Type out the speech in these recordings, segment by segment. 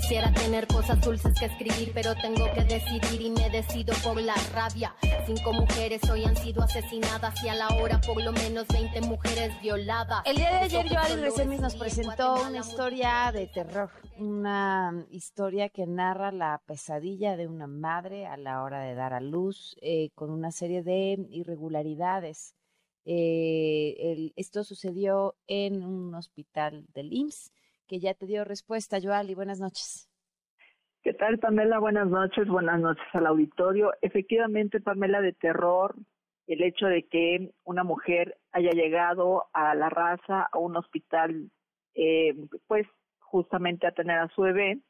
Quisiera tener cosas dulces que escribir, pero tengo que decidir y me decido por la rabia. Cinco mujeres hoy han sido asesinadas y a la hora por lo menos 20 mujeres violadas. El día de ayer Joali Resemis nos presentó una historia de terror, una historia que narra la pesadilla de una madre a la hora de dar a luz eh, con una serie de irregularidades. Eh, esto sucedió en un hospital del IMSS que ya te dio respuesta. Joali, buenas noches. ¿Qué tal, Pamela? Buenas noches, buenas noches al auditorio. Efectivamente, Pamela, de terror, el hecho de que una mujer haya llegado a la raza, a un hospital, eh, pues justamente a tener a su bebé,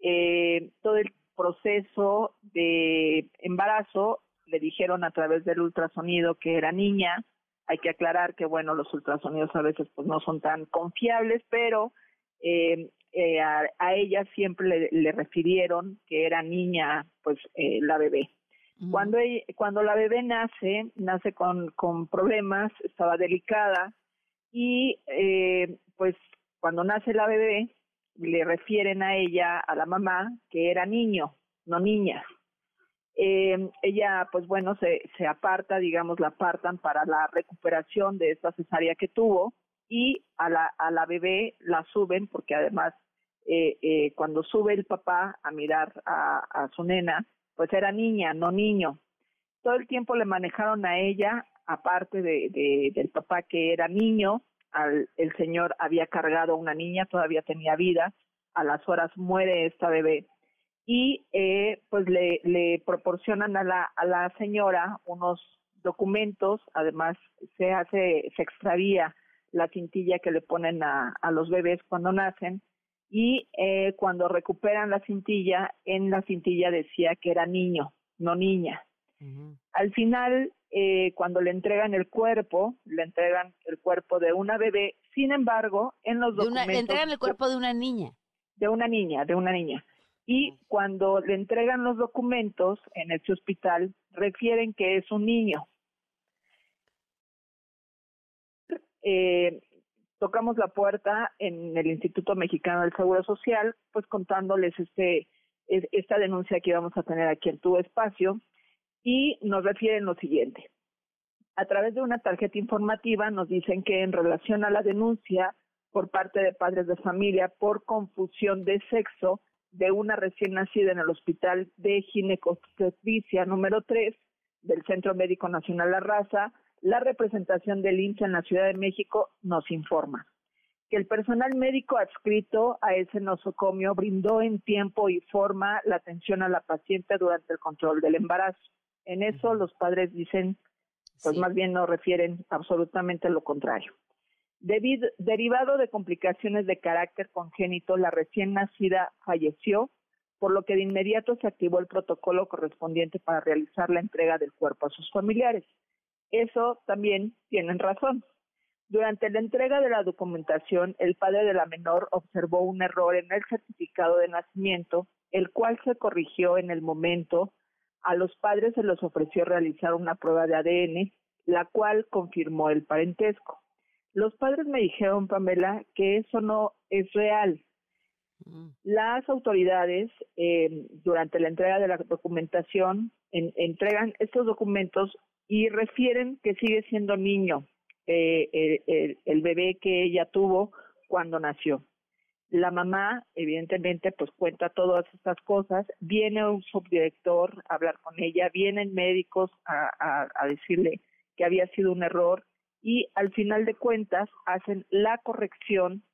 eh, todo el proceso de embarazo le dijeron a través del ultrasonido que era niña. Hay que aclarar que, bueno, los ultrasonidos a veces pues no son tan confiables, pero eh, eh, a, ella siempre le, refirieron que era niña, pues eh, la bebé. Cuando, cuando la bebé nace, nace con, con problemas, estaba delicada y eh, pues cuando nace la bebé le refieren a ella, a la mamá, que era niño, no niña. Eh, ella, pues bueno, se, se aparta, digamos, la apartan para la recuperación de esta cesárea que tuvo y a la, a la bebé la suben porque además eh, eh, cuando sube el papá a mirar a, su nena, pues era niña, no niño. Todo el tiempo le manejaron a ella, aparte de, de, del papá que era niño, al, el señor había cargado a una niña, todavía tenía vida, a las horas muere esta bebé y eh, pues le, le proporcionan a la, a la señora unos documentos, además se hace, se extravía la cintilla que le ponen a, a los bebés cuando nacen y eh, cuando recuperan la cintilla, en la cintilla decía que era niño, no niña. Al final, eh, cuando le entregan el cuerpo, le entregan el cuerpo de una bebé, sin embargo, en los documentos... le entregan el cuerpo de una niña. De una niña, de una niña. Y cuando le entregan los documentos en ese hospital, refieren que es un niño. Eh, tocamos la puerta en el Instituto Mexicano del Seguro Social, pues contándoles este esta denuncia que íbamos a tener aquí en tu espacio y nos refieren lo siguiente. A través de una tarjeta informativa nos dicen que en relación a la denuncia por parte de padres de familia por confusión de sexo de una recién nacida en el Hospital de Ginecobstetricia número 3 del Centro Médico Nacional La Raza, la representación del IMSS en la Ciudad de México nos informa que el personal médico adscrito a ese nosocomio brindó en tiempo y forma la atención a la paciente durante el control del embarazo. En eso los padres dicen, pues más bien no refieren absolutamente lo contrario. Debido, derivado de complicaciones de carácter congénito, la recién nacida falleció, por lo que de inmediato se activó el protocolo correspondiente para realizar la entrega del cuerpo a sus familiares. Eso también tienen razón. Durante la entrega de la documentación, el padre de la menor observó un error en el certificado de nacimiento, el cual se corrigió en el momento. A los padres se les ofreció realizar una prueba de ADN, la cual confirmó el parentesco. Los padres me dijeron, Pamela, que eso no es real. Mm. Las autoridades, eh, durante la entrega de la documentación, entregan estos documentos y refieren que sigue siendo niño eh, el, bebé que ella tuvo cuando nació. La mamá, evidentemente, pues cuenta todas estas cosas. Viene un subdirector a hablar con ella, vienen médicos a, a decirle que había sido un error y al final de cuentas hacen la corrección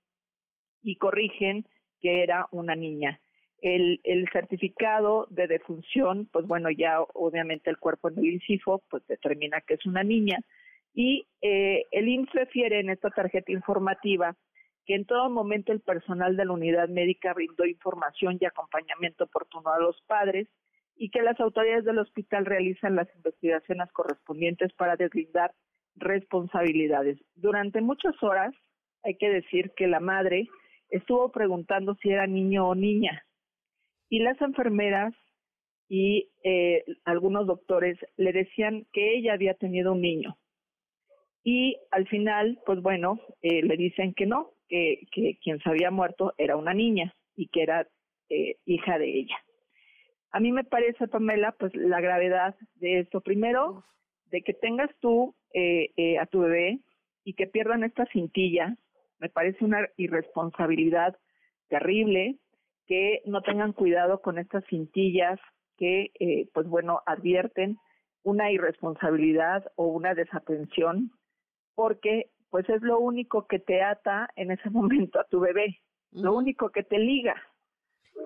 y corrigen que era una niña. El, certificado de defunción, pues bueno, ya obviamente el cuerpo en el INCIFO pues determina que es una niña y eh, el IMSS refiere en esta tarjeta informativa que en todo momento el personal de la unidad médica brindó información y acompañamiento oportuno a los padres y que las autoridades del hospital realizan las investigaciones correspondientes para deslindar responsabilidades. Durante muchas horas, hay que decir que la madre estuvo preguntando si era niño o niña y las enfermeras y eh, algunos doctores le decían que ella había tenido un niño. Y al final, pues bueno, eh, le dicen que no, que, que, quien se había muerto era una niña y que era eh, hija de ella. A mí me parece, Pamela, pues la gravedad de esto. Primero, de que tengas tú a tu bebé y que pierdan esta cintilla, me parece una irresponsabilidad terrible, que no tengan cuidado con estas cintillas que, eh, pues bueno, advierten una irresponsabilidad o una desatención, porque pues es lo único que te ata en ese momento a tu bebé, lo único que te liga.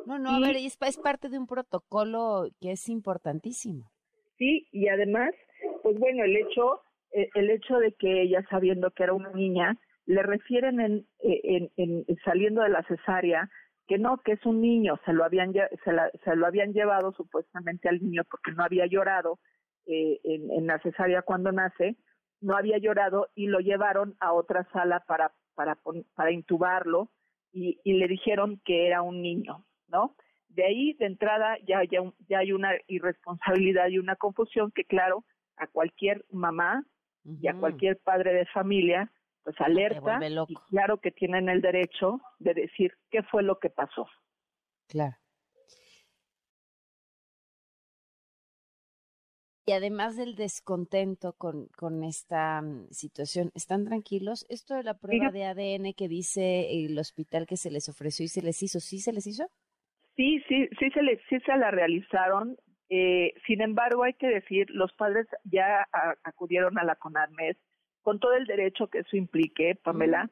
No, no, a ver, es, es parte de un protocolo que es importantísimo. Sí, y además, pues bueno, el hecho, eh, el hecho de que ella sabiendo que era una niña, le refieren en, eh, en, en saliendo de la cesárea que no, que es un niño, se lo habían, se, lo habían llevado supuestamente al niño porque no había llorado eh, en, en, la cesárea cuando nace, no había llorado y lo llevaron a otra sala para, para, para intubarlo y, y le dijeron que era un niño, ¿no? De ahí, de entrada, ya, ya, ya hay una irresponsabilidad y una confusión que, claro, a cualquier mamá y a cualquier padre de familia pues alerta y claro que tienen el derecho de decir qué fue lo que pasó. Claro. Y además del descontento con, con esta mm, situación, ¿están tranquilos? Esto de la prueba de ADN que dice el hospital que se les ofreció y se les hizo, ¿sí se les hizo? Sí, sí, sí se, les, sí se la realizaron. Eh, sin embargo, hay que decir, los padres ya acudieron a la CONADMED con todo el derecho que eso implique, Pamela,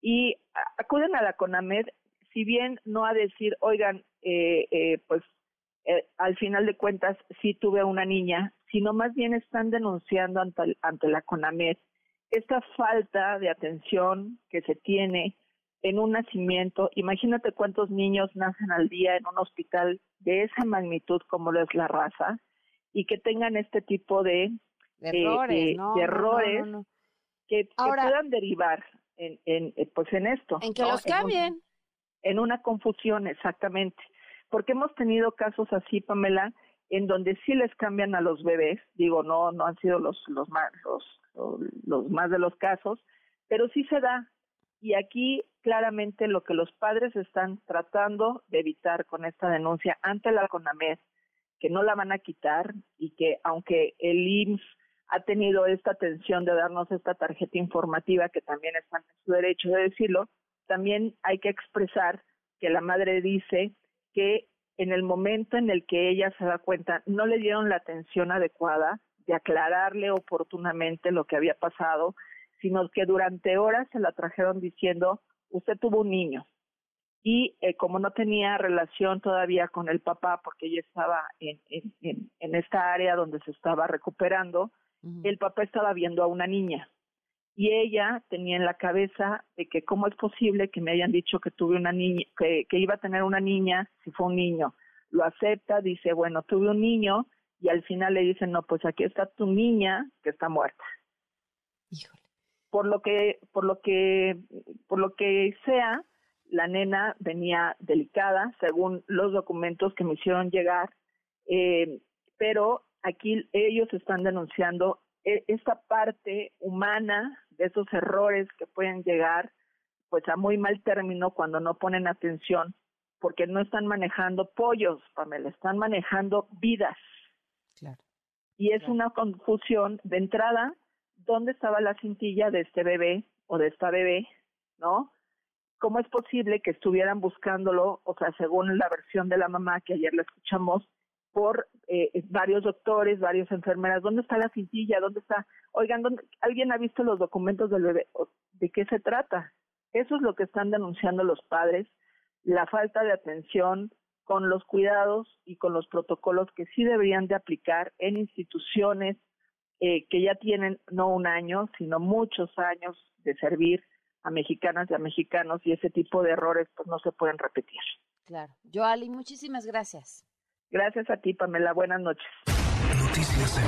y acuden a la CONAMED, si bien no a decir, oigan, eh, eh, pues eh, al final de cuentas sí tuve una niña, sino más bien están denunciando ante, ante la CONAMED esta falta de atención que se tiene en un nacimiento. Imagínate cuántos niños nacen al día en un hospital de esa magnitud como lo es la raza y que tengan este tipo de, errores, de errores que, puedan derivar en, en, eh, pues en esto. En que los cambien. En, una confusión, exactamente. Porque hemos tenido casos así, Pamela, en donde sí les cambian a los bebés, digo, no, no han sido los, los más, los, los más de los casos, pero sí se da. Y aquí claramente lo que los padres están tratando de evitar con esta denuncia ante la CONAMED, que no la van a quitar y que aunque el IMSS ha tenido esta atención de darnos esta tarjeta informativa que también está en su derecho de decirlo, también hay que expresar que la madre dice que en el momento en el que ella se da cuenta no le dieron la atención adecuada de aclararle oportunamente lo que había pasado, sino que durante horas se la trajeron diciendo, usted tuvo un niño. Y eh, como no tenía relación todavía con el papá, porque ella estaba en, esta área donde se estaba recuperando, el papá estaba viendo a una niña y ella tenía en la cabeza de que cómo es posible que me hayan dicho que tuve una niña, que, que iba a tener una niña si fue un niño. Lo acepta, dice, bueno, tuve un niño y al final le dicen, no, pues aquí está tu niña que está muerta. Híjole. Por lo que, por lo que, por lo que sea, la nena venía delicada, según los documentos que me hicieron llegar, eh, pero aquí ellos están denunciando e, esta parte humana de esos errores que pueden llegar pues a muy mal término cuando no ponen atención porque no están manejando pollos, Pamela, están manejando vidas. Claro. Y es una confusión de entrada, ¿dónde estaba la cintilla de este bebé o de esta bebé? ¿No? ¿Cómo es posible que estuvieran buscándolo? O sea, según la versión de la mamá que ayer la escuchamos, por eh, varios doctores, varias enfermeras, ¿dónde está la cintilla? ¿Dónde está? Oigan, ¿dónde? ¿alguien ha visto los documentos del bebé? ¿De qué se trata? Eso es lo que están denunciando los padres, la falta de atención con los cuidados y con los protocolos que sí deberían de aplicar en instituciones eh, que ya tienen no un año, sino muchos años de servir a mexicanas y a mexicanos y ese tipo de errores pues no se pueden repetir. Claro. Joali, muchísimas gracias. Gracias a ti, Pamela. Buenas noches. Noticias